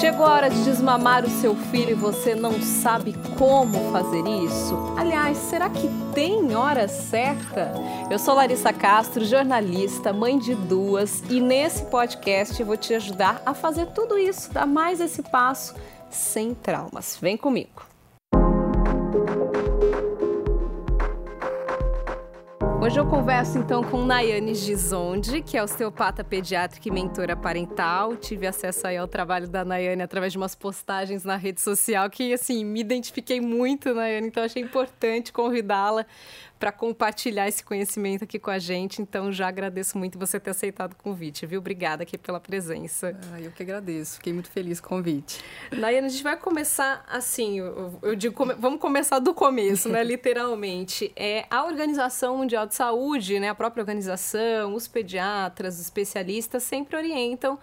Chegou a hora de desmamar o seu filho e você não sabe como fazer isso? Aliás, será que tem hora certa? Eu sou Larissa Castro, jornalista, mãe de duas, e nesse podcast vou te ajudar a fazer tudo isso, dar mais esse passo sem traumas. Vem comigo. Hoje eu converso então com Nayane Gizondi, que é osteopata pediátrica e mentora parental. Tive acesso aí ao trabalho da Nayane através de umas postagens na rede social que, assim, me identifiquei muito, Nayane, então achei importante convidá-la para compartilhar esse conhecimento aqui com a gente. Então, já agradeço muito você ter aceitado o convite, viu? Obrigada aqui pela presença. Ah, eu que agradeço. Fiquei muito feliz com o convite. Nayana, a gente vai começar assim, eu, eu digo, come, vamos começar do começo, né? Literalmente. É, a Organização Mundial de Saúde, né? A própria organização, os pediatras, os especialistas sempre orientam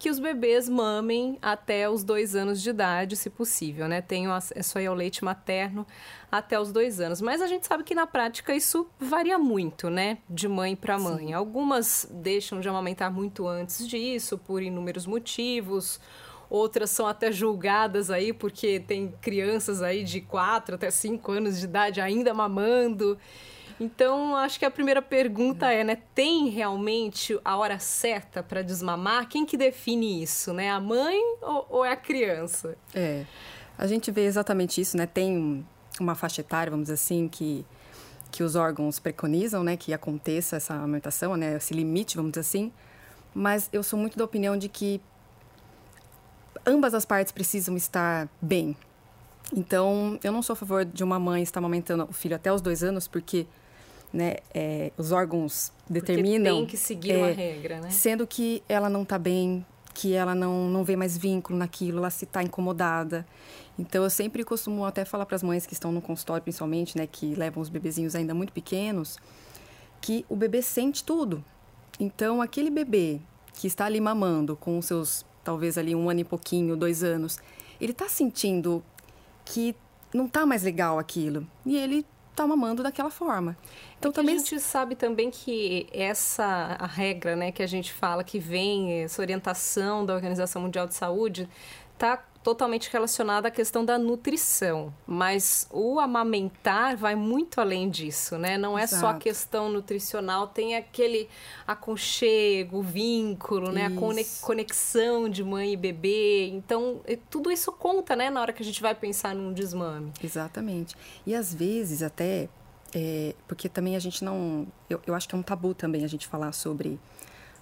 que os bebês mamem até os dois anos de idade, se possível, né? Tenham acesso aí ao leite materno até os dois anos. Mas a gente sabe que na prática isso varia muito, né? De mãe para mãe. Sim. Algumas deixam de amamentar muito antes disso, por inúmeros motivos. Outras são até julgadas aí, porque tem crianças aí de 4 até 5 anos de idade ainda mamando. Então, acho que a primeira pergunta é, né, tem realmente a hora certa para desmamar? Quem que define isso, né? A mãe ou, ou, é a criança? É, a gente vê exatamente isso, né? Tem uma faixa etária, vamos dizer assim, que que os órgãos preconizam, né, que aconteça essa amamentação, né, esse limite, vamos dizer assim. Mas eu sou muito da opinião de que ambas as partes precisam estar bem. Então, eu não sou a favor de uma mãe estar amamentando o filho até os dois anos, porque né, é, os órgãos determinam. Porque tem que seguir é, uma regra, né? Sendo que ela não está bem, que ela não, não vê mais vínculo naquilo, ela se está incomodada. Então, eu sempre costumo até falar para as mães que estão no consultório, principalmente, né, que levam os bebezinhos ainda muito pequenos, que o bebê sente tudo. Então, aquele bebê que está ali mamando com os seus, talvez ali um ano e pouquinho, dois anos, ele está sentindo que não está mais legal aquilo. E ele está mamando daquela forma. Então é também a gente sabe também que essa a regra, né, que a gente fala que vem essa orientação da Organização Mundial de Saúde está totalmente relacionada à questão da nutrição, mas o amamentar vai muito além disso, né? Não é Exato. só a questão nutricional, tem aquele aconchego, vínculo, né? A conexão de mãe e bebê. Então, tudo isso conta, né, na hora que a gente vai pensar num desmame. Exatamente. E às vezes até é, porque também a gente não, eu, eu acho que é um tabu também a gente falar sobre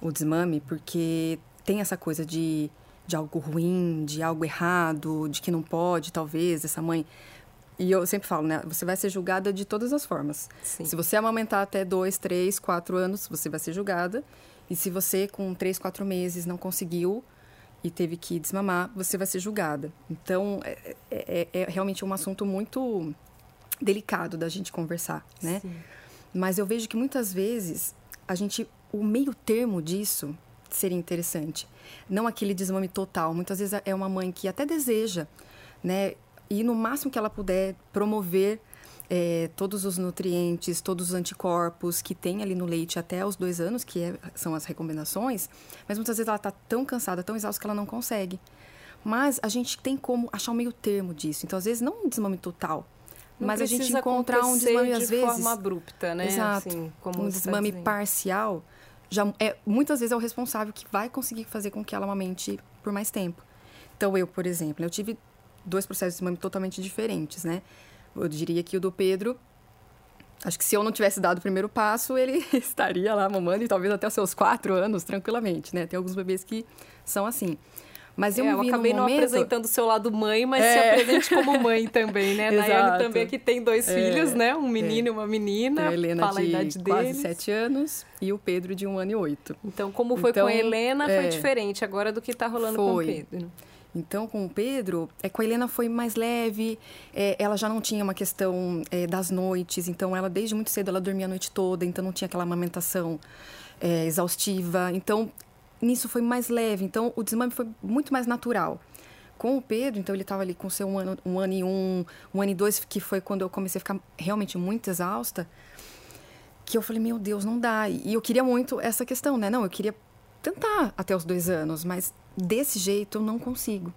o desmame, porque tem essa coisa de de algo ruim, de algo errado, de que não pode, talvez, essa mãe. E eu sempre falo, né? Você vai ser julgada de todas as formas. Sim. Se você amamentar até dois, três, quatro anos, você vai ser julgada. E se você, com três, quatro meses, não conseguiu e teve que desmamar, você vai ser julgada. Então, é, é, é realmente um assunto muito delicado da gente conversar, né? Sim. Mas eu vejo que muitas vezes a gente, o meio termo disso seria interessante. Não aquele desmame total. Muitas vezes é uma mãe que até deseja, né? E no máximo que ela puder promover é, todos os nutrientes, todos os anticorpos que tem ali no leite até os dois anos, que é, são as recomendações, mas muitas vezes ela está tão cansada, tão exausta que ela não consegue. Mas a gente tem como achar um meio termo disso. Então, às vezes, não um desmame total, não mas a gente encontrar um desmame, às vezes. De forma abrupta, né? Exato. Assim, um desmame parcial já é, muitas vezes é o responsável que vai conseguir fazer com que ela amamente por mais tempo. Então, eu, por exemplo, eu tive dois processos de mame totalmente diferentes, né? Eu diria que o do Pedro, acho que se eu não tivesse dado o primeiro passo, ele estaria lá mamando e talvez até os seus quatro anos, tranquilamente, né? Tem alguns bebês que são assim. Mas eu, é, eu acabei não momento... apresentando o seu lado mãe, mas é. se apresente como mãe também, né? Nayane também que tem dois é. filhos, né? Um menino é. e uma menina. a Helena Fala de a idade quase deles. sete anos e o Pedro de um ano e oito. Então, como foi então, com a Helena, foi é. diferente agora do que está rolando foi. com o Pedro. Então, com o Pedro, é, com a Helena foi mais leve, é, ela já não tinha uma questão é, das noites, então ela, desde muito cedo, ela dormia a noite toda, então não tinha aquela amamentação é, exaustiva. Então, nisso foi mais leve, então o desmame foi muito mais natural. Com o Pedro, então ele estava ali com seu um ano, um ano e um, um ano e dois, que foi quando eu comecei a ficar realmente muito exausta, que eu falei, meu Deus, não dá. E eu queria muito essa questão, né? Não, eu queria tentar até os dois anos, mas desse jeito eu não consigo.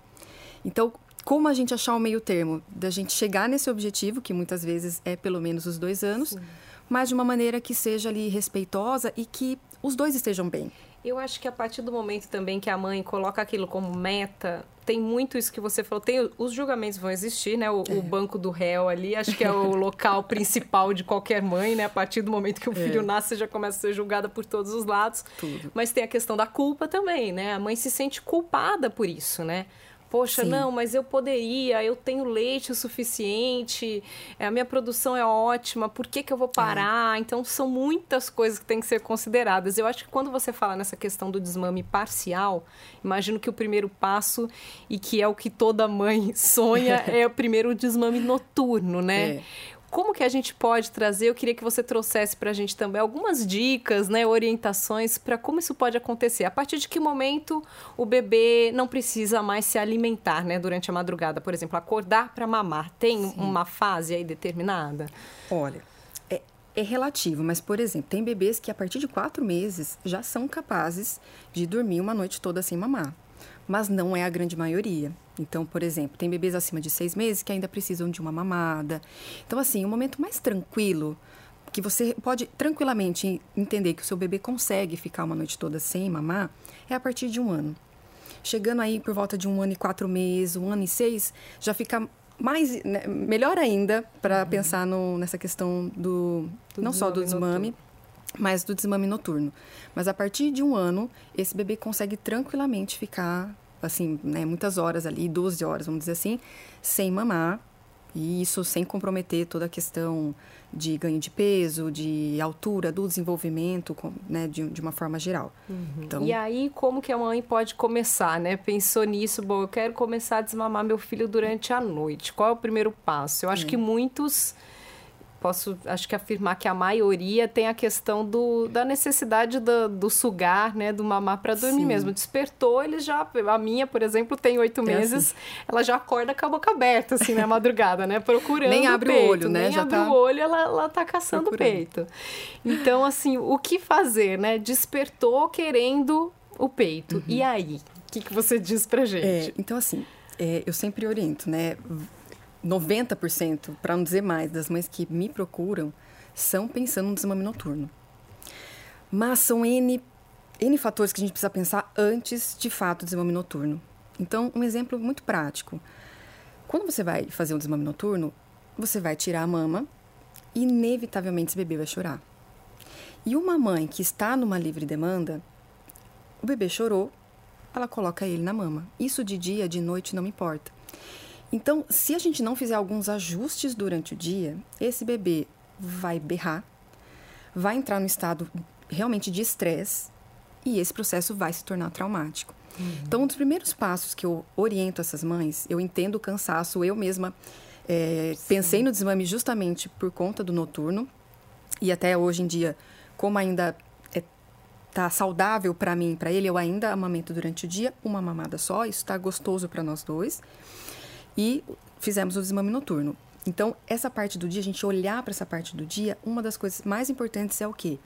Então, como a gente achar o meio termo da gente chegar nesse objetivo, que muitas vezes é pelo menos os dois anos, Sim. mas de uma maneira que seja ali respeitosa e que os dois estejam bem. Eu acho que a partir do momento também que a mãe coloca aquilo como meta, tem muito isso que você falou. Tem, os julgamentos vão existir, né? O, é. o banco do réu ali, acho que é o local principal de qualquer mãe, né? A partir do momento que o filho é. nasce, você já começa a ser julgada por todos os lados. Tudo. Mas tem a questão da culpa também, né? A mãe se sente culpada por isso, né? Poxa, Sim. não, mas eu poderia, eu tenho leite o suficiente, é, a minha produção é ótima, por que, que eu vou é. parar? É. Então, são muitas coisas que têm que ser consideradas. Eu acho que quando você fala nessa questão do desmame parcial, imagino que o primeiro passo, e que é o que toda mãe sonha, é o primeiro desmame noturno, né? É como que a gente pode trazer? Eu queria que você trouxesse para a gente também algumas dicas, né, orientações para como isso pode acontecer. A partir de que momento o bebê não precisa mais se alimentar, né, durante a madrugada, por exemplo, acordar para mamar. Tem Sim. uma fase aí determinada? Olha, é, é relativo, mas por exemplo, tem bebês que a partir de quatro meses já são capazes de dormir uma noite toda sem mamar mas não é a grande maioria. Então, por exemplo, tem bebês acima de seis meses que ainda precisam de uma mamada. Então, assim, o momento mais tranquilo, que você pode tranquilamente entender que o seu bebê consegue ficar uma noite toda sem mamar, é a partir de um ano. Chegando aí por volta de um ano e quatro meses, um ano e seis, já fica mais né, melhor ainda para uhum. pensar no, nessa questão do, do não só do desmame, noturno. mas do desmame noturno. Mas a partir de um ano, esse bebê consegue tranquilamente ficar assim, né, muitas horas ali, 12 horas, vamos dizer assim, sem mamar. E isso sem comprometer toda a questão de ganho de peso, de altura, do desenvolvimento, né, de, de uma forma geral. Uhum. Então, e aí, como que a mãe pode começar, né? Pensou nisso, bom, eu quero começar a desmamar meu filho durante a noite. Qual é o primeiro passo? Eu acho é. que muitos posso acho que afirmar que a maioria tem a questão do, da necessidade do, do sugar, né, do mamar para dormir Sim. mesmo. Despertou, ele já a minha, por exemplo, tem oito é meses, assim. ela já acorda com a boca aberta assim na madrugada, né, procurando nem abre o, peito, o olho, né, nem já abre tá... o olho, ela ela tá caçando o peito. Então assim, o que fazer, né? Despertou querendo o peito. Uhum. E aí, o que, que você diz pra gente? É, então assim, é, eu sempre oriento, né? 90%, para não dizer mais, das mães que me procuram são pensando no desmame noturno. Mas são N, N fatores que a gente precisa pensar antes, de fato, do desmame noturno. Então, um exemplo muito prático. Quando você vai fazer um desmame noturno, você vai tirar a mama e, inevitavelmente, esse bebê vai chorar. E uma mãe que está numa livre demanda, o bebê chorou, ela coloca ele na mama. Isso de dia, de noite, não importa. Então, se a gente não fizer alguns ajustes durante o dia, esse bebê vai berrar, vai entrar no estado realmente de estresse e esse processo vai se tornar traumático. Uhum. Então, um dos primeiros passos que eu oriento essas mães, eu entendo o cansaço, eu mesma é, pensei no desmame justamente por conta do noturno e até hoje em dia, como ainda está saudável para mim, para ele, eu ainda amamento durante o dia, uma mamada só, isso está gostoso para nós dois e fizemos o desmame noturno. Então, essa parte do dia, a gente olhar para essa parte do dia, uma das coisas mais importantes é o quê?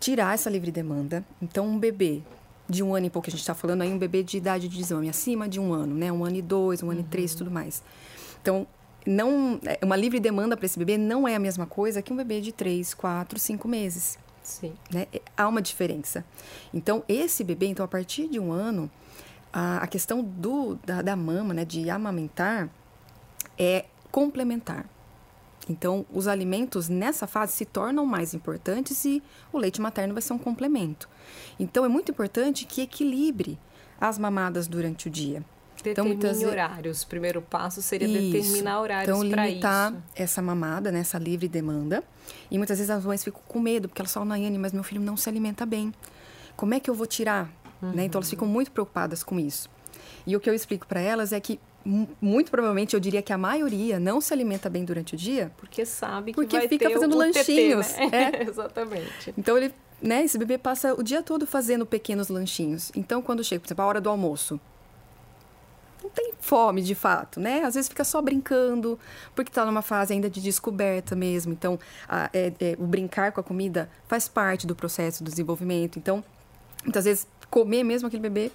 Tirar essa livre demanda. Então, um bebê de um ano e pouco, que a gente está falando aí, um bebê de idade de desmame acima de um ano, né? Um ano e dois, um uhum. ano e três, uhum. tudo mais. Então, não, é, uma livre demanda para esse bebê não é a mesma coisa que um bebê de três, quatro, cinco meses. Sim. Né? É, há uma diferença. Então, esse bebê, então, a partir de um ano, a, a questão do, da, da mama, né, de amamentar, é complementar. Então, os alimentos nessa fase se tornam mais importantes e o leite materno vai ser um complemento. Então, é muito importante que equilibre as mamadas durante o dia. Determine então, muitas... horários. O primeiro passo seria isso. determinar horários então, para isso. Então, limitar essa mamada, né, essa livre demanda. E muitas vezes as mães ficam com medo, porque elas falam, Nayane, mas meu filho não se alimenta bem. Como é que eu vou tirar Uhum. Né? Então elas ficam muito preocupadas com isso. E o que eu explico para elas é que muito provavelmente eu diria que a maioria não se alimenta bem durante o dia porque sabe que porque vai fica fazendo lanchinhos TT, né? é. exatamente então ele né esse bebê passa o dia todo fazendo pequenos lanchinhos então quando chega por exemplo a hora do almoço não tem fome de fato, né? Às vezes fica só brincando, porque está numa fase ainda de descoberta mesmo. Então, a, é, é, o brincar com a comida faz parte do processo do desenvolvimento. Então, muitas vezes comer mesmo aquele bebê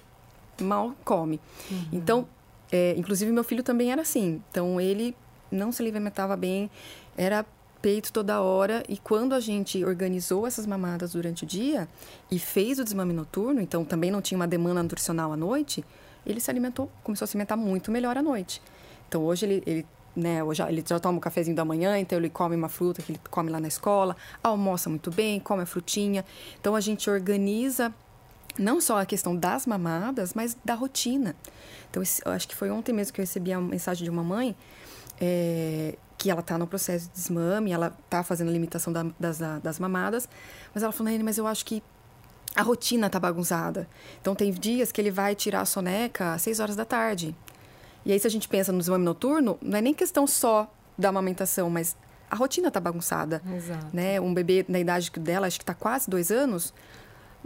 mal come. Uhum. Então, É, inclusive, meu filho também era assim. Então, ele não se alimentava bem, era peito toda hora. E quando a gente organizou essas mamadas durante o dia e fez o desmame noturno, então também não tinha uma demanda nutricional à noite, ele se alimentou, começou a se alimentar muito melhor à noite. Então hoje ele, ele né, hoje ele já toma um cafezinho da manhã, então ele come uma fruta que ele come lá na escola, almoça muito bem, come a frutinha. Então a gente organiza não só a questão das mamadas, mas da rotina. Então, eu acho que foi ontem mesmo que eu recebi a mensagem de uma mãe é, que ela está no processo de desmame, ela está fazendo a limitação da, das, das mamadas, mas ela falou, mas eu acho que a rotina está bagunçada. Então, tem dias que ele vai tirar a soneca às 6 horas da tarde. E aí, se a gente pensa no desmame noturno, não é nem questão só da amamentação, mas a rotina está bagunçada. Exato. Né? Um bebê na idade dela, acho que está quase dois anos,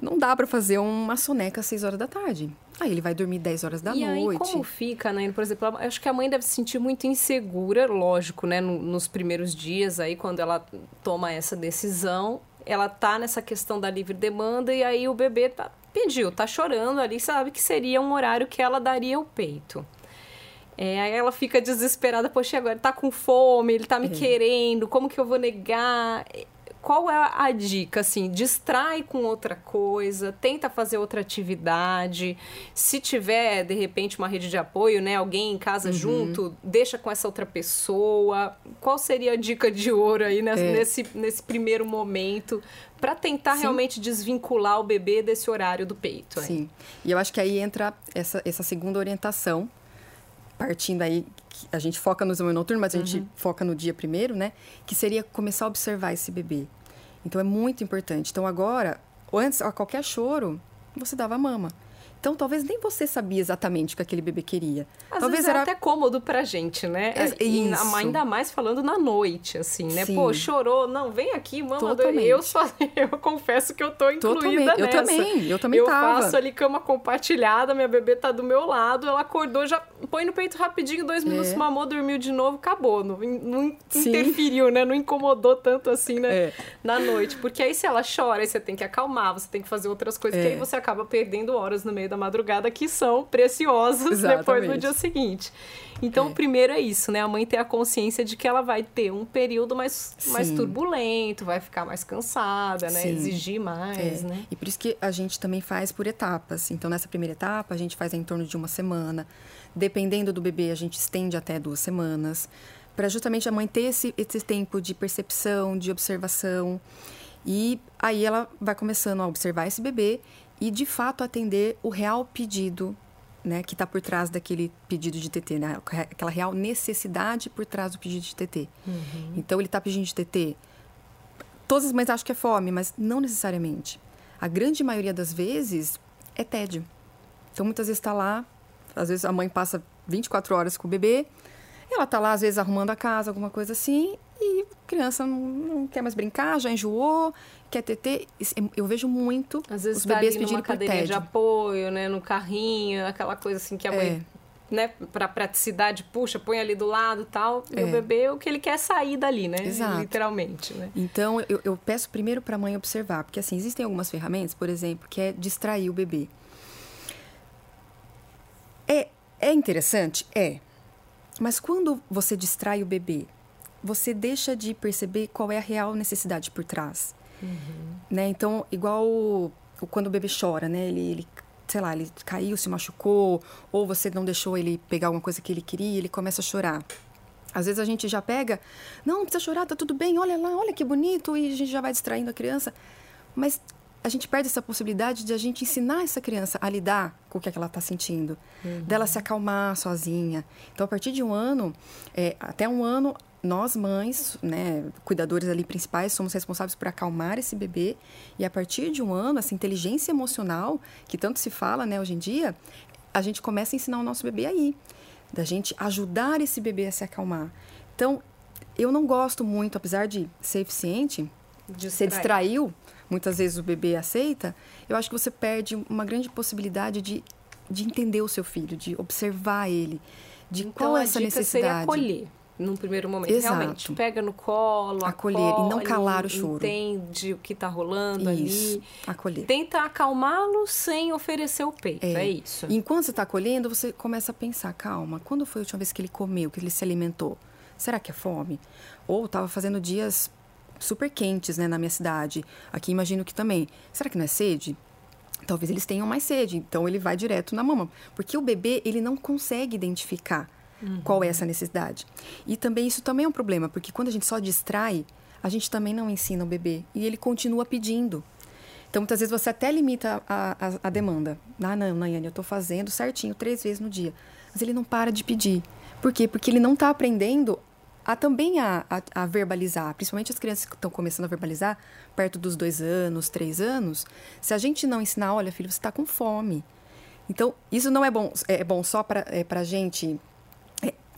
não dá para fazer uma soneca às 6 horas da tarde. Aí ele vai dormir 10 horas da e noite. E como fica, né? Por exemplo, acho que a mãe deve se sentir muito insegura, lógico, né? nos primeiros dias aí, quando ela toma essa decisão, ela tá nessa questão da livre demanda e aí o bebê tá, pediu, tá chorando ali, sabe que seria um horário que ela daria o peito. É, aí ela fica desesperada, poxa, agora ele tá com fome, ele tá me é. querendo, como que eu vou negar? Qual é a dica? Assim, distrai com outra coisa, tenta fazer outra atividade. Se tiver, de repente, uma rede de apoio, né? Alguém em casa uhum. junto, deixa com essa outra pessoa. Qual seria a dica de ouro aí nesse, é. nesse, nesse primeiro momento para tentar Sim. realmente desvincular o bebê desse horário do peito? Sim. E eu acho que aí entra essa, essa segunda orientação, partindo aí a gente foca no exame noturno, mas a gente uhum. foca no dia primeiro, né? Que seria começar a observar esse bebê. Então é muito importante. Então agora, antes, a qualquer choro, você dava mama. Então, talvez nem você sabia exatamente o que aquele bebê queria. Às talvez vezes é era até cômodo pra gente, né? É, isso. Ainda mais falando na noite, assim, né? Sim. Pô, chorou, não, vem aqui, mama. Eu só, eu confesso que eu tô incluída Totalmente. nessa. Eu também, eu também eu tava. Eu faço ali cama compartilhada, minha bebê tá do meu lado, ela acordou, já põe no peito rapidinho, dois é. minutos, mamou, dormiu de novo, acabou. Não, não interferiu, né? Não incomodou tanto assim, né? É. Na noite. Porque aí se ela chora, aí você tem que acalmar, você tem que fazer outras coisas, que aí é. você acaba perdendo horas no meio meio da madrugada que são preciosas Exatamente. depois no dia seguinte. Então, é. o primeiro é isso, né? A mãe ter a consciência de que ela vai ter um período mais, mais turbulento, vai ficar mais cansada, né? Sim. Exigir mais, é. né? E por isso que a gente também faz por etapas. Então, nessa primeira etapa, a gente faz em torno de uma semana. Dependendo do bebê, a gente estende até duas semanas. Para justamente a mãe ter esse, esse tempo de percepção, de observação. E aí ela vai começando a observar esse bebê e de fato atender o real pedido né, que está por trás daquele pedido de TT, né? aquela real necessidade por trás do pedido de TT. Uhum. Então ele está pedindo de TT. Todas as mães acham que é fome, mas não necessariamente. A grande maioria das vezes é tédio. Então muitas vezes está lá, às vezes a mãe passa 24 horas com o bebê, ela está lá às vezes arrumando a casa, alguma coisa assim, e a criança não, não quer mais brincar, já enjoou, quer ter, eu vejo muito Às vezes os bebês tá pedindo cadeirinha de apoio, né, no carrinho, aquela coisa assim que a mãe, é. né, para praticidade puxa, põe ali do lado, tal, e é. o bebê o que ele quer é sair dali, né, Exato. literalmente, né? Então eu, eu peço primeiro para a mãe observar, porque assim existem algumas ferramentas, por exemplo, que é distrair o bebê. É é interessante, é. Mas quando você distrai o bebê, você deixa de perceber qual é a real necessidade por trás. Uhum. Né? Então, igual o, quando o bebê chora, né? Ele, ele, sei lá, ele caiu, se machucou, ou você não deixou ele pegar alguma coisa que ele queria, ele começa a chorar. Às vezes a gente já pega, não, não precisa chorar, tá tudo bem, olha lá, olha que bonito, e a gente já vai distraindo a criança. Mas a gente perde essa possibilidade de a gente ensinar essa criança a lidar com o que, é que ela está sentindo, uhum. dela se acalmar sozinha. Então, a partir de um ano, é, até um ano, nós mães, né, cuidadores ali principais, somos responsáveis por acalmar esse bebê e a partir de um ano, essa inteligência emocional que tanto se fala, né, hoje em dia, a gente começa a ensinar o nosso bebê aí, da gente ajudar esse bebê a se acalmar. Então, eu não gosto muito, apesar de ser eficiente, de ser distraiu, muitas vezes o bebê aceita, eu acho que você perde uma grande possibilidade de, de entender o seu filho, de observar ele, de então, qual é essa necessidade. Seria acolher num primeiro momento. Exato. Realmente, pega no colo, Acolher acolhe, e não calar o choro. Entende o que está rolando isso, ali. acolher. Tenta acalmá-lo sem oferecer o peito, é, é isso. Enquanto você está acolhendo, você começa a pensar, calma, quando foi a última vez que ele comeu, que ele se alimentou? Será que é fome? Ou estava fazendo dias super quentes, né, na minha cidade. Aqui imagino que também. Será que não é sede? Talvez eles tenham mais sede, então ele vai direto na mama. Porque o bebê, ele não consegue identificar Uhum. Qual é essa necessidade? E também isso também é um problema, porque quando a gente só distrai, a gente também não ensina o bebê e ele continua pedindo. Então, muitas vezes você até limita a, a, a demanda. Ah, não, Nayane, eu estou fazendo certinho três vezes no dia. Mas ele não para de pedir. Por quê? Porque ele não está aprendendo a também a, a, a, verbalizar, principalmente as crianças que estão começando a verbalizar, perto dos dois anos, três anos. Se a gente não ensinar, olha, filho, você está com fome. Então, isso não é bom, é bom só para é, a gente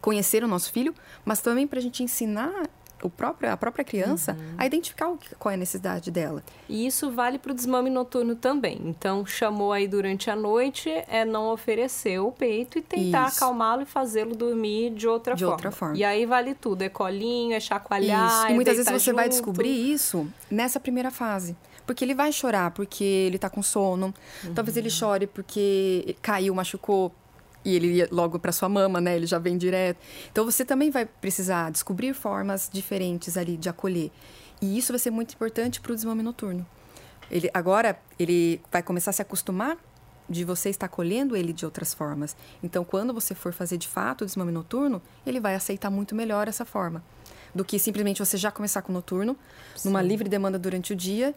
conhecer o nosso filho, mas também para a gente ensinar o próprio, a própria criança uhum. a identificar o, qual é a necessidade dela. E isso vale para o desmame noturno também. Então, chamou aí durante a noite, é não oferecer o peito e tentar acalmá-lo e fazê-lo dormir de outra de forma. outra forma. E aí vale tudo, é colinho, é chacoalhar, isso. E é muitas vezes você junto. vai descobrir isso nessa primeira fase. Porque ele vai chorar porque ele está com sono. Uhum. Talvez ele chore porque caiu, machucou, e ele ia logo para sua mama, né? Ele já vem direto. Então você também vai precisar descobrir formas diferentes ali de acolher. E isso vai ser muito importante para o desmame noturno. Ele agora ele vai começar a se acostumar de você estar acolhendo ele de outras formas. Então, quando você for fazer de fato o desmame noturno, ele vai aceitar muito melhor essa forma do que simplesmente você já começar com o noturno, Sim. numa livre demanda durante o dia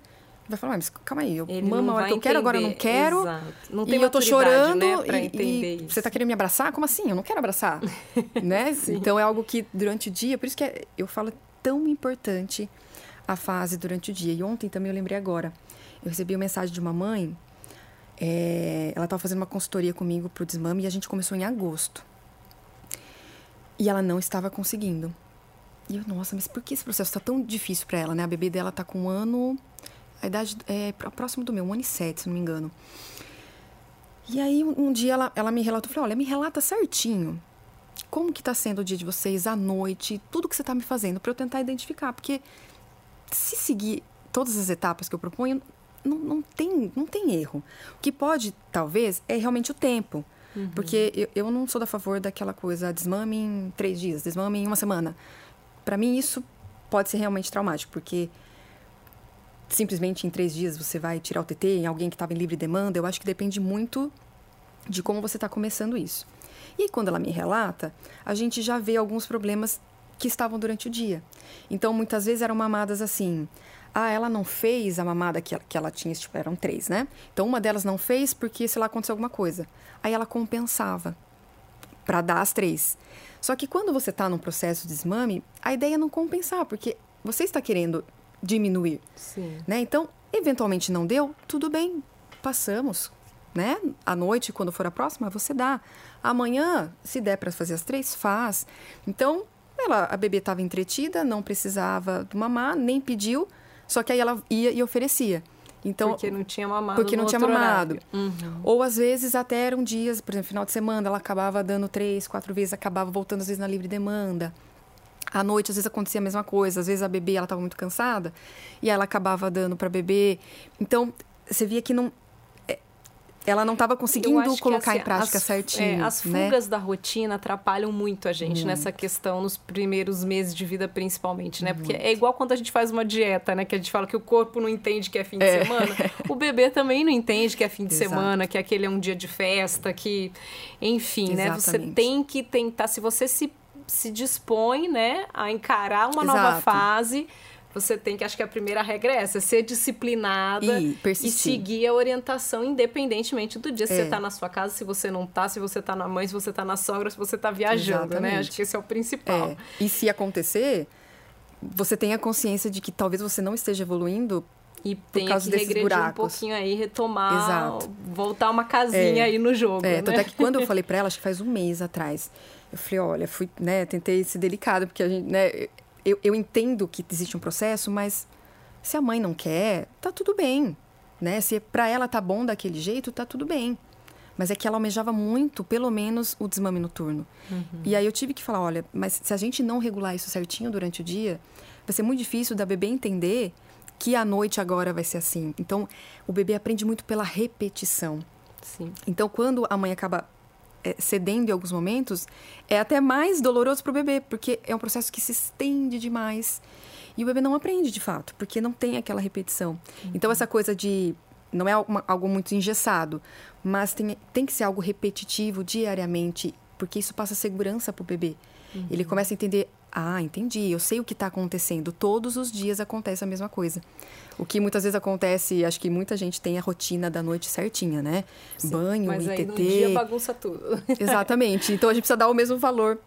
vai falar, mas calma aí, eu Ele mamo a hora que eu quero, agora eu não quero. Exato. Não tem e eu tô chorando né, e, e você tá querendo me abraçar? Como assim? Eu não quero abraçar. né? Então é algo que durante o dia, por isso que é, eu falo tão importante a fase durante o dia. E ontem também eu lembrei agora. Eu recebi uma mensagem de uma mãe, é, ela estava fazendo uma consultoria comigo pro desmame e a gente começou em agosto. E ela não estava conseguindo. E eu, nossa, mas por que esse processo está tão difícil para ela, né? A bebê dela tá com um ano a idade é próximo do meu, um ano e sete, se não me engano. E aí, um dia ela, ela me relatou, falou, olha, me relata certinho como que está sendo o dia de vocês, à noite, tudo que você está me fazendo, para eu tentar identificar. Porque se seguir todas as etapas que eu proponho, não, não, tem, não tem erro. O que pode, talvez, é realmente o tempo. Uhum. Porque eu, eu não sou da favor daquela coisa, desmame em três dias, desmame em uma semana. Para mim, isso pode ser realmente traumático, porque simplesmente em três dias você vai tirar o TT em alguém que estava em livre demanda. Eu acho que depende muito de como você está começando isso. E quando ela me relata, a gente já vê alguns problemas que estavam durante o dia. Então, muitas vezes eram mamadas assim. Ah, ela não fez a mamada que ela, que ela tinha, tipo, eram três, né? Então, uma delas não fez porque, sei lá, aconteceu alguma coisa. Aí ela compensava para dar as três. Só que quando você está num processo de desmame, a ideia é não compensar, porque você está querendo diminuir. Sim. Né? Então, eventualmente não deu, tudo bem, passamos. Né? À noite, quando for a próxima, você dá. Amanhã, se der para fazer as três, faz. Então, ela, a bebê estava entretida, não precisava mamar, nem pediu, só que aí ela ia e oferecia. Então, porque não tinha mamado. Porque não tinha mamado. Uhum. Ou às vezes até eram dias, por exemplo, final de semana, ela acabava dando três, quatro vezes, acabava voltando às vezes na livre demanda. À noite, às vezes acontecia a mesma coisa. Às vezes a bebê ela estava muito cansada e ela acabava dando para bebê. Então, você via que não é, ela não estava conseguindo colocar assim, em prática as, certinho. É, as né? fugas da rotina atrapalham muito a gente muito. nessa questão, nos primeiros meses de vida, principalmente, né? Porque é igual quando a gente faz uma dieta, né? Que a gente fala que o corpo não entende que é fim de é. semana. O bebê também não entende que é fim de Exato. semana, que aquele é um dia de festa, que. Enfim, Exatamente. né? Você tem que tentar, se você se se dispõe, né, a encarar uma Exato. nova fase, você tem que, acho que a primeira regra é essa, ser disciplinada e, e seguir a orientação independentemente do dia. Se É. você está na sua casa, se você não está, se você está na mãe, se você está na sogra, se você está viajando, né? Exatamente. Acho que esse é o principal. É. E se acontecer, você tenha consciência de que talvez você não esteja evoluindo E tem que regredir um buracos. pouquinho aí, retomar, Exato. voltar uma casinha É. aí no jogo, É, né? tanto é que quando eu falei pra ela, acho que faz um mês atrás, eu falei, olha, fui, né, tentei ser delicado, porque a gente, né, eu, eu entendo que existe um processo, mas se a mãe não quer, tá tudo bem, né? Se pra ela tá bom daquele jeito, tá tudo bem. mas é que ela almejava muito, pelo menos, o desmame noturno. Uhum. E aí eu tive que falar, olha, mas se a gente não regular isso certinho durante o dia, vai ser muito difícil da bebê entender que a noite agora vai ser assim. Então, o bebê aprende muito pela repetição. Sim. Então, quando a mãe acaba cedendo em alguns momentos, é até mais doloroso para o bebê, porque é um processo que se estende demais. E o bebê não aprende de fato, porque não tem aquela repetição. Uhum. Então, essa coisa de. Não é uma, algo muito engessado, mas tem, tem que ser algo repetitivo diariamente, porque isso passa segurança para o bebê. Uhum. Ele começa a entender ah, entendi. Eu sei o que está acontecendo. Todos os dias acontece a mesma coisa. O que muitas vezes acontece, acho que muita gente tem a rotina da noite certinha, né? Sim, Banho, mas ITT. No dia bagunça tudo. Exatamente. Então a gente precisa dar o mesmo valor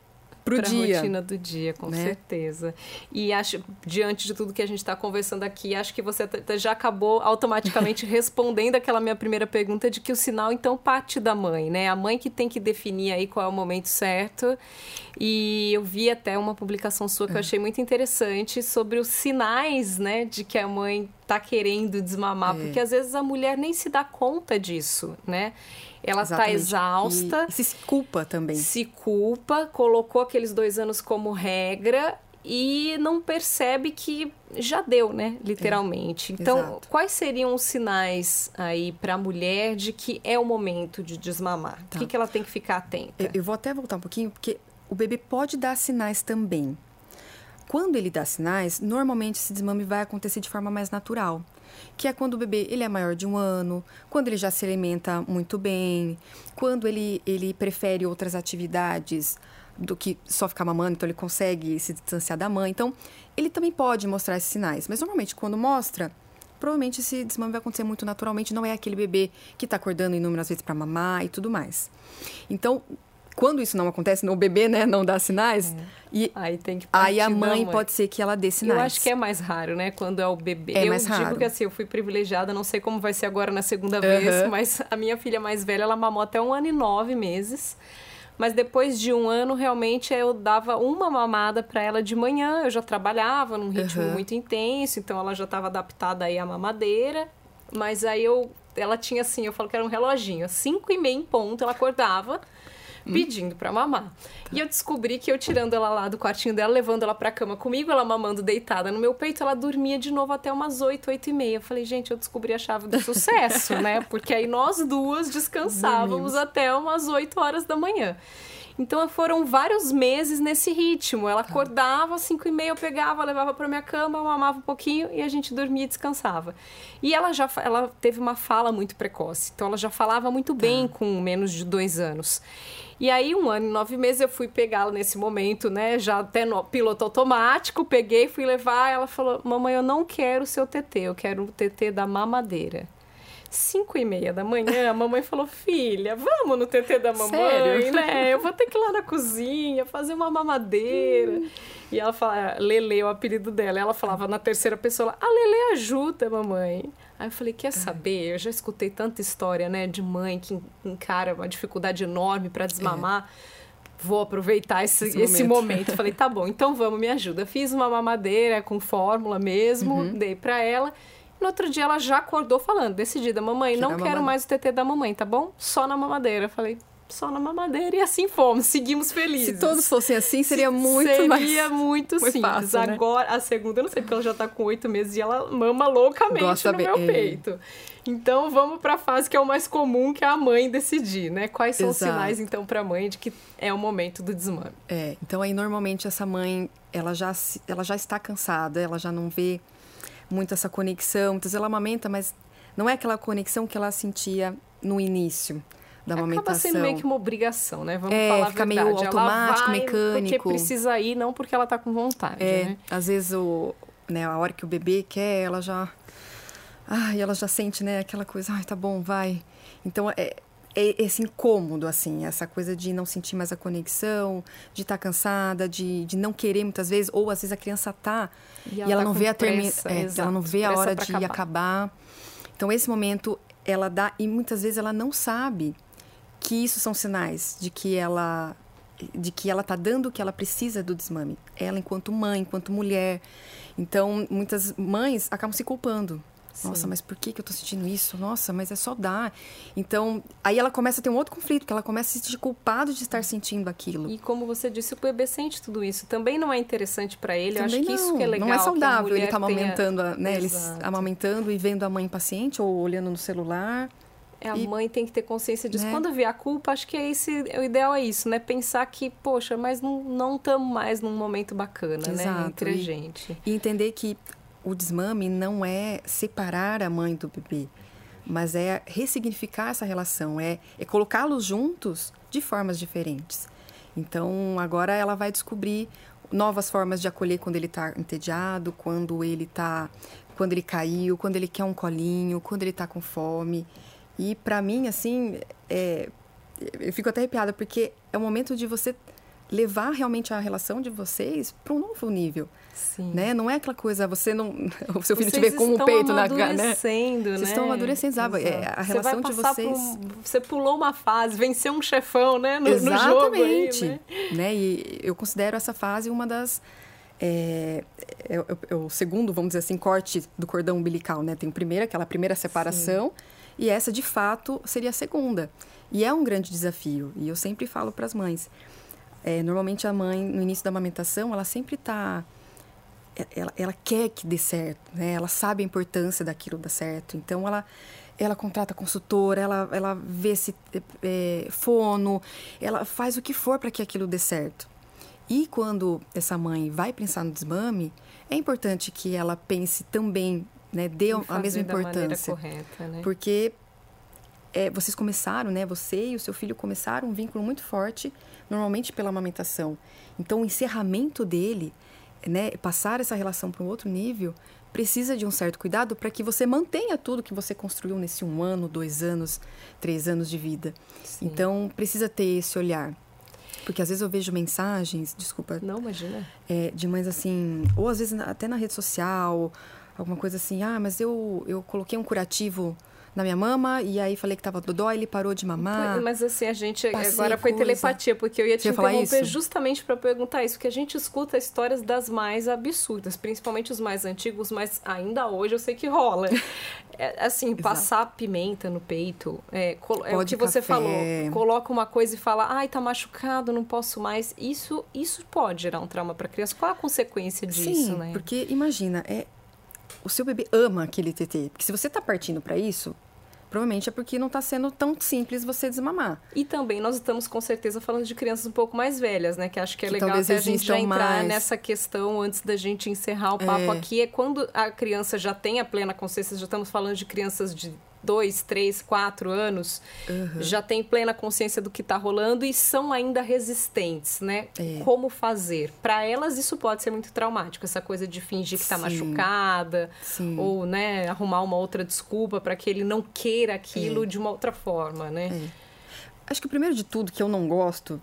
pro pra dia. rotina do dia, com né? certeza. E acho, diante de tudo que a gente está conversando aqui, acho que você já acabou automaticamente respondendo aquela minha primeira pergunta de que o sinal, então, parte da mãe, né? A mãe que tem que definir aí qual é o momento certo. E eu vi até uma publicação sua que eu é. achei muito interessante sobre os sinais, né, de que a mãe tá querendo desmamar, é. porque às vezes a mulher nem se dá conta disso, né? Ela está exausta. E, se culpa também. Se culpa, colocou aqueles dois anos como regra e não percebe que já deu, né? Literalmente. É, então, exato. quais seriam os sinais aí para a mulher de que é o momento de desmamar? Tá. O que, que ela tem que ficar atenta? Eu vou até voltar um pouquinho, porque o bebê pode dar sinais também. Quando ele dá sinais, normalmente esse desmame vai acontecer de forma mais natural que é quando o bebê ele é maior de um ano, quando ele já se alimenta muito bem, quando ele, ele prefere outras atividades do que só ficar mamando, então ele consegue se distanciar da mãe. Então, ele também pode mostrar esses sinais, mas normalmente quando mostra, provavelmente esse desmame vai acontecer muito naturalmente, não é aquele bebê que está acordando inúmeras vezes para mamar e tudo mais. Então, quando isso não acontece, o bebê, né, não dá sinais, é. e aí tem que aí a mãe, mãe, pode ser que ela dê sinais. Eu acho que é mais raro, né, quando é o bebê. É eu mais digo raro. que assim, eu fui privilegiada, não sei como vai ser agora na segunda vez, mas a minha filha mais velha, ela mamou até um ano e nove meses. Mas depois de um ano, realmente, eu dava uma mamada para ela de manhã. Eu já trabalhava num ritmo uhum. muito intenso, então ela já estava adaptada aí à mamadeira. Mas aí eu, ela tinha assim, eu falo que era um reloginho, cinco e meia em ponto, ela acordava. Pedindo para mamar. E eu descobri que eu tirando ela lá do quartinho dela, levando ela pra cama comigo, ela mamando deitada no meu peito, ela dormia de novo até umas 8, 8 e meia. Eu falei, gente, eu descobri a chave do sucesso, né? Porque aí nós duas descansávamos até umas 8 horas da manhã. Então foram vários meses nesse ritmo. Ela tá. acordava às 5 e meia, eu pegava, levava para minha cama, mamava um pouquinho e a gente dormia e descansava. E ela já ela teve uma fala muito precoce, então ela já falava muito bem tá. com menos de dois anos. E aí, um ano e nove meses, eu fui pegá-la nesse momento, né? Já até no piloto automático, peguei, fui levar. Ela falou: Mamãe, eu não quero o seu TT, eu quero o TT da mamadeira. Cinco e meia da manhã, a mamãe falou: Filha, vamos no TT da mamãe, Sério? né? Eu vou ter que ir lá na cozinha fazer uma mamadeira. Hum. E ela fala, Lele, o apelido dela. Ela falava na terceira pessoa: A Lele ajuda, mamãe. Aí eu falei, quer saber? Eu já escutei tanta história, né, de mãe que encara uma dificuldade enorme para desmamar. É. Vou aproveitar esse, esse, esse momento. momento. Falei, tá bom, então vamos, me ajuda. Fiz uma mamadeira com fórmula mesmo, uhum. dei para ela. No outro dia ela já acordou falando, decidida, mamãe, não quero mais o TT da mamãe, tá bom? Só na mamadeira. Falei, só na mamadeira e assim fomos, seguimos felizes. Se todos fossem assim, seria muito seria mais... Seria muito, simples. Fácil, né? Agora, a segunda, eu não sei porque ela já tá com oito meses e ela mama loucamente Gosta no bem. meu é. peito. Então, vamos para a fase que é o mais comum, que é a mãe decidir, né? Quais são Exato. os sinais, então, para a mãe de que é o momento do desmame? É, então aí, normalmente, essa mãe, ela já, ela já está cansada, ela já não vê muito essa conexão. Muitas vezes ela amamenta, mas não é aquela conexão que ela sentia no início da amamentação. Acaba sendo meio que uma obrigação, né? Vamos é, falar fica a meio automático, mecânico. Porque precisa ir, não porque ela tá com vontade, é, né? Às vezes, o, né, a hora que o bebê quer, ela já... Ai, ela já sente, né, aquela coisa, ai, tá bom, vai. Então, é, é esse incômodo, assim, essa coisa de não sentir mais a conexão, de estar tá cansada, de, de não querer muitas vezes, ou às vezes a criança tá e ela, e ela tá não vê a termina, é, ela não vê a hora de acabar. acabar. Então esse momento ela dá e muitas vezes ela não sabe que isso são sinais de que ela de que ela está dando o que ela precisa do desmame. Ela enquanto mãe, enquanto mulher. Então, muitas mães acabam se culpando. Nossa, Sim. mas por que, que eu tô sentindo isso? Nossa, mas é só dar. Então, aí ela começa a ter um outro conflito, que ela começa a se sentir culpado de estar sentindo aquilo. E como você disse, o bebê sente tudo isso. Também não é interessante para ele. Também eu acho não. que isso que é legal. Não é saudável ele tá amamentando, tenha... né? Ele amamentando e vendo a mãe paciente ou olhando no celular. É, a e, mãe tem que ter consciência disso. Né? Quando vier a culpa, acho que é esse, o ideal é isso, né? Pensar que, poxa, mas não estamos mais num momento bacana, né? Exato. né? Entre e, a gente. E entender que o desmame não é separar a mãe do bebê, mas é ressignificar essa relação, é, é colocá-los juntos de formas diferentes. Então, agora ela vai descobrir novas formas de acolher quando ele está entediado, quando ele está quando ele caiu, quando ele quer um colinho, quando ele está com fome. E para mim, assim, é, eu fico até arrepiada, porque é o momento de você levar realmente a relação de vocês para um novo nível. Sim. Né? Não é aquela coisa, você não. O seu filho vocês te vê com o peito na cara. Né? Vocês né? estão amadurecendo, sabe? É, a relação de vocês. Por, você pulou uma fase, venceu um chefão, né? No, Exatamente. No jogo aí, né? né? E eu considero essa fase uma das. É, é, é, é, o segundo, vamos dizer assim, corte do cordão umbilical, né? Tem o primeiro, aquela primeira separação. Sim e essa, de fato, seria a segunda. E é um grande desafio. E eu sempre falo para as mães. É, normalmente a mãe, no início da amamentação, ela sempre está... É, ela, ela quer que dê certo, né? Ela sabe a importância daquilo dar certo. Então, ela ela contrata consultora, ela, ela vê se é, fono, ela faz o que for para que aquilo dê certo. E quando essa mãe vai pensar no desmame, é importante que ela pense também né, dê a mesma importância. Correta, né? Porque é, vocês começaram, né, você e o seu filho começaram um vínculo muito forte, normalmente pela amamentação. Então, o encerramento dele, né, passar essa relação para um outro nível, precisa de um certo cuidado para que você mantenha tudo que você construiu nesse um ano, dois anos, três anos de vida. Sim. Então, precisa ter esse olhar. Porque às vezes eu vejo mensagens, desculpa. Não, imagina. É, de mães assim, ou às vezes até na rede social, alguma coisa assim, ah, mas eu, eu coloquei um curativo na minha mama e aí falei que tava dodó e ele parou de mamar. Mas assim, a gente agora foi coisa. telepatia, porque eu ia te Você interromper justamente para perguntar isso, que a gente escuta histórias das mais absurdas, principalmente os mais antigos, mas ainda hoje eu sei que rola. É, assim, Exato. passar pimenta no peito, é, é o que você café. falou, coloca uma coisa e fala, ai, tá machucado, não posso mais. Isso, isso pode gerar um trauma para criança. Qual a consequência disso, Sim, né? porque imagina, é, o seu bebê ama aquele TT. Porque se você está partindo para isso, provavelmente é porque não está sendo tão simples você desmamar. E também nós estamos com certeza falando de crianças um pouco mais velhas, né? Que acho que é que legal até a gente já entrar mais... nessa questão antes da gente encerrar o papo é. aqui. É quando a criança já tem a plena consciência, já estamos falando de crianças de dois, três, quatro anos, uhum. já tem plena consciência do que está rolando e são ainda resistentes, né? É. Como fazer? Para elas isso pode ser muito traumático, essa coisa de fingir que está machucada Sim. ou, né, arrumar uma outra desculpa para que ele não queira aquilo é. de uma outra forma, né? É. Acho que o primeiro de tudo que eu não gosto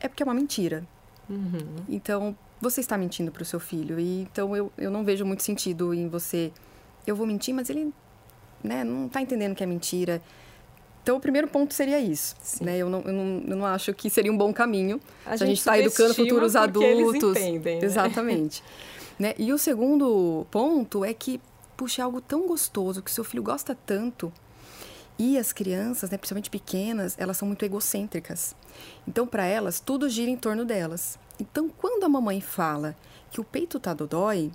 é porque é uma mentira. Uhum. Então, você está mentindo para o seu filho. E então eu, eu não vejo muito sentido em você. Eu vou mentir, mas ele né, não está entendendo que é mentira. Então, o primeiro ponto seria isso. Né? Eu, não, eu, não, eu não acho que seria um bom caminho a se a gente está educando futuros adultos. Entendem, né? Exatamente. né? E o segundo ponto é que, puxa, é algo tão gostoso, que seu filho gosta tanto. E as crianças, né, principalmente pequenas, elas são muito egocêntricas. Então, para elas, tudo gira em torno delas. Então, quando a mamãe fala que o peito tá dodói,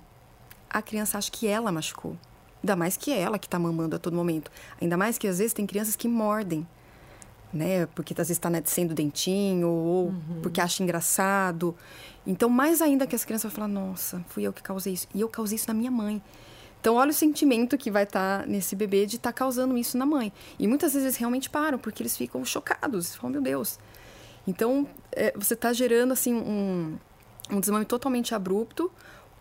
a criança acha que ela machucou. Ainda mais que é ela que está mamando a todo momento. Ainda mais que às vezes tem crianças que mordem, né? Porque às vezes está nascendo dentinho ou uhum. porque acha engraçado. Então, mais ainda que as crianças vão falar: Nossa, fui eu que causei isso. E eu causei isso na minha mãe. Então, olha o sentimento que vai estar tá nesse bebê de estar tá causando isso na mãe. E muitas vezes eles realmente param, porque eles ficam chocados. Falam, meu Deus. Então, é, você está gerando, assim, um, um desmame totalmente abrupto,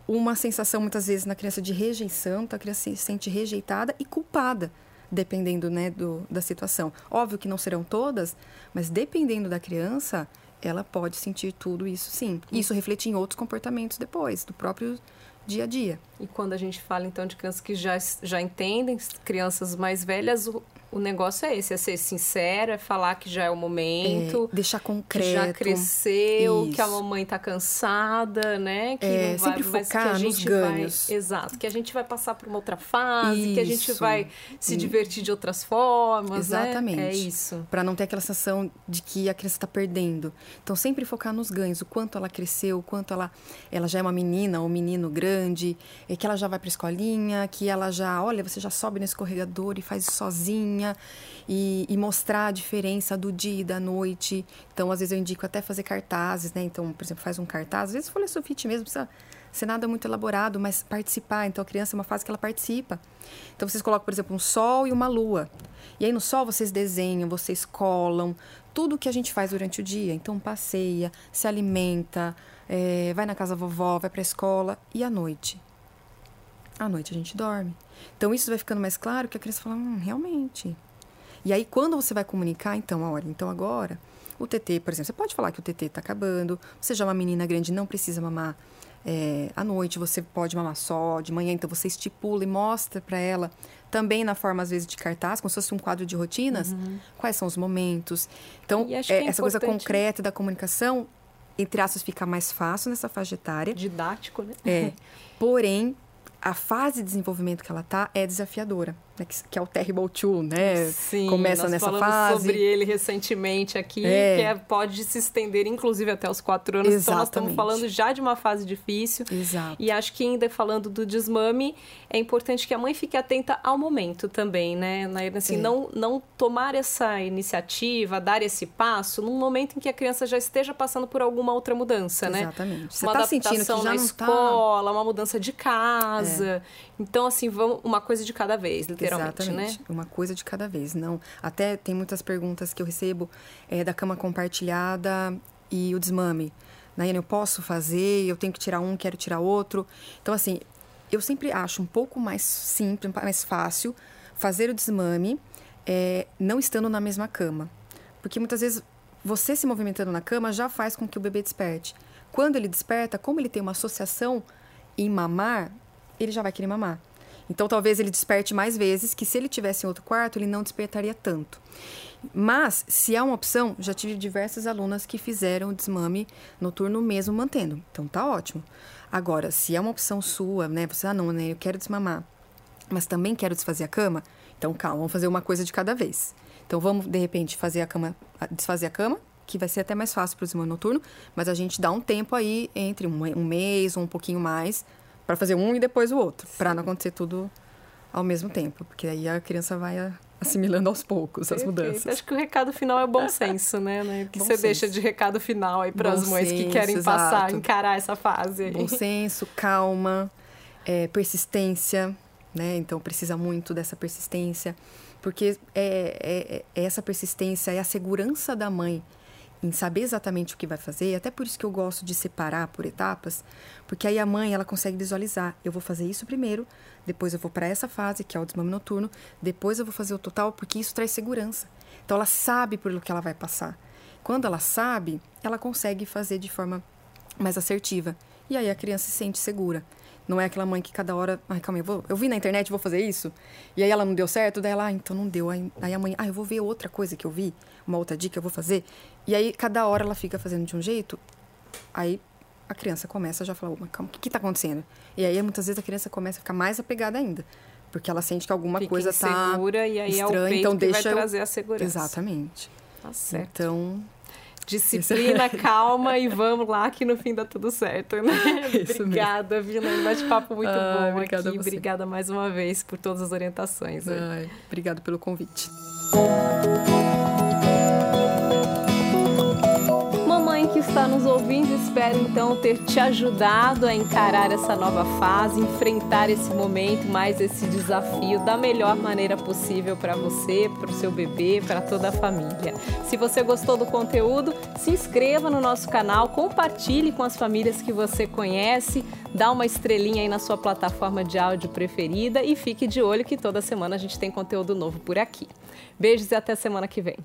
uma sensação muitas vezes na criança de rejeição, então a criança se sente rejeitada e culpada, dependendo né, do, da situação. Óbvio que não serão todas, mas dependendo da criança, ela pode sentir tudo isso sim. E isso reflete em outros comportamentos depois, do próprio dia a dia. E quando a gente fala então de crianças que já, já entendem, crianças mais velhas, O negócio é esse, é ser sincero, é falar que já é o momento. É, deixar concreto. Que já cresceu, Isso. que a mamãe tá cansada, né? Que é, vai, sempre focar que nos ganhos. Vai, exato, que a gente vai passar por uma outra fase, isso. que a gente vai se divertir de outras formas, né? Exatamente. Né? É isso. Para não ter aquela sensação de que a criança está perdendo. Então, sempre focar nos ganhos, o quanto ela cresceu, o quanto ela, ela já é uma menina ou um menino grande, é que ela já vai para escolinha, que ela já, olha, você já sobe no escorregador e faz isso sozinha e, e, mostrar a diferença do dia e da noite. Então, às vezes eu indico até fazer cartazes, né? Então, por exemplo, faz um cartaz, às vezes folha sulfite mesmo, precisa ser nada muito elaborado, mas participar. Então, a criança é uma fase que ela participa. Então, vocês colocam, por exemplo, um sol e uma lua. E aí, no sol, vocês desenham, vocês colam, tudo que a gente faz durante o dia. Então, passeia, se alimenta, é, vai na casa da vovó, vai para a escola. E à noite? À noite a gente dorme. Então isso vai ficando mais claro que a criança fala, hum, realmente. E aí quando você vai comunicar, então, olha, então agora o TT, por exemplo, você pode falar que o TT está acabando, você já é uma menina grande, não precisa mamar é, à noite, você pode mamar só, de manhã, então você estipula e mostra para ela, também na forma, às vezes, de cartaz, como se fosse um quadro de rotinas, uhum. quais são os momentos. Então, é, é essa coisa concreta da comunicação, entre aspas, fica mais fácil nessa faixa etária. Didático, né? É. Porém, a fase de desenvolvimento que ela tá é desafiadora que, é o Terrible Two, né? Sim, Começa nós nessa falamos fase. sobre ele recentemente aqui, é. que é, pode se estender inclusive até os quatro anos. Exatamente. Então nós estamos falando já de uma fase difícil. Exato. E acho que ainda falando do desmame, é importante que a mãe fique atenta ao momento também, né? Assim, é. não, não tomar essa iniciativa, dar esse passo num momento em que a criança já esteja passando por alguma outra mudança, Exatamente. né? Exatamente. Você uma tá adaptação sentindo que já na não escola, tá... uma mudança de casa. É. Então, assim, vamos uma coisa de cada vez, literalmente, Exatamente. né? Uma coisa de cada vez. Não, até tem muitas perguntas que eu recebo é, da cama compartilhada e o desmame. Nayane, eu posso fazer? Eu tenho que tirar um, quero tirar outro. Então, assim, eu sempre acho um pouco mais simples, mais fácil fazer o desmame é, não estando na mesma cama. Porque muitas vezes você se movimentando na cama já faz com que o bebê desperte. Quando ele desperta, como ele tem uma associação em mamar, ele já vai querer mamar. Então talvez ele desperte mais vezes, que se ele tivesse em outro quarto, ele não despertaria tanto. Mas, se há uma opção, já tive diversas alunas que fizeram o desmame noturno mesmo mantendo. Então tá ótimo. Agora, se é uma opção sua, né? Você, ah, não, né? Eu quero desmamar, mas também quero desfazer a cama. Então, calma, vamos fazer uma coisa de cada vez. Então, vamos, de repente, fazer a cama, desfazer a cama, que vai ser até mais fácil para o desmame noturno, mas a gente dá um tempo aí entre um, um mês ou um pouquinho mais para fazer um e depois o outro, para não acontecer tudo ao mesmo tempo, porque aí a criança vai assimilando aos poucos as mudanças. Acho que o recado final é bom senso, né? né? Que bom você senso. deixa de recado final aí para as mães senso, que querem exato. passar, encarar essa fase. Aí. Bom senso, calma, é, persistência, né? Então precisa muito dessa persistência, porque é, é, é essa persistência é a segurança da mãe em saber exatamente o que vai fazer. Até por isso que eu gosto de separar por etapas, porque aí a mãe ela consegue visualizar. Eu vou fazer isso primeiro, depois eu vou para essa fase que é o desmame noturno, depois eu vou fazer o total, porque isso traz segurança. Então ela sabe por o que ela vai passar. Quando ela sabe, ela consegue fazer de forma mais assertiva. E aí a criança se sente segura. Não é aquela mãe que cada hora, ai, calma eu, vou, eu vi na internet, vou fazer isso. E aí ela não deu certo, daí ela, ah, então não deu. Aí, aí a mãe, ah, eu vou ver outra coisa que eu vi, uma outra dica eu vou fazer. E aí cada hora ela fica fazendo de um jeito, aí a criança começa a já falar, mas calma, o que está acontecendo? E aí muitas vezes a criança começa a ficar mais apegada ainda. Porque ela sente que alguma Fica coisa está e aí estranha, é então que deixa vai trazer a segurança. Exatamente. Tá certo. Então, Disciplina, calma e vamos lá que no fim dá tudo certo, né? Isso obrigada, Vila. Um bate-papo muito bom obrigada aqui. Obrigada mais uma vez por todas as orientações. Ai, obrigada pelo convite. Está nos ouvindo, espero então ter te ajudado a encarar essa nova fase, enfrentar esse momento, mais esse desafio da melhor maneira possível para você, para o seu bebê, para toda a família. Se você gostou do conteúdo, se inscreva no nosso canal, compartilhe com as famílias que você conhece, dá uma estrelinha aí na sua plataforma de áudio preferida e fique de olho que toda semana a gente tem conteúdo novo por aqui. Beijos e até semana que vem.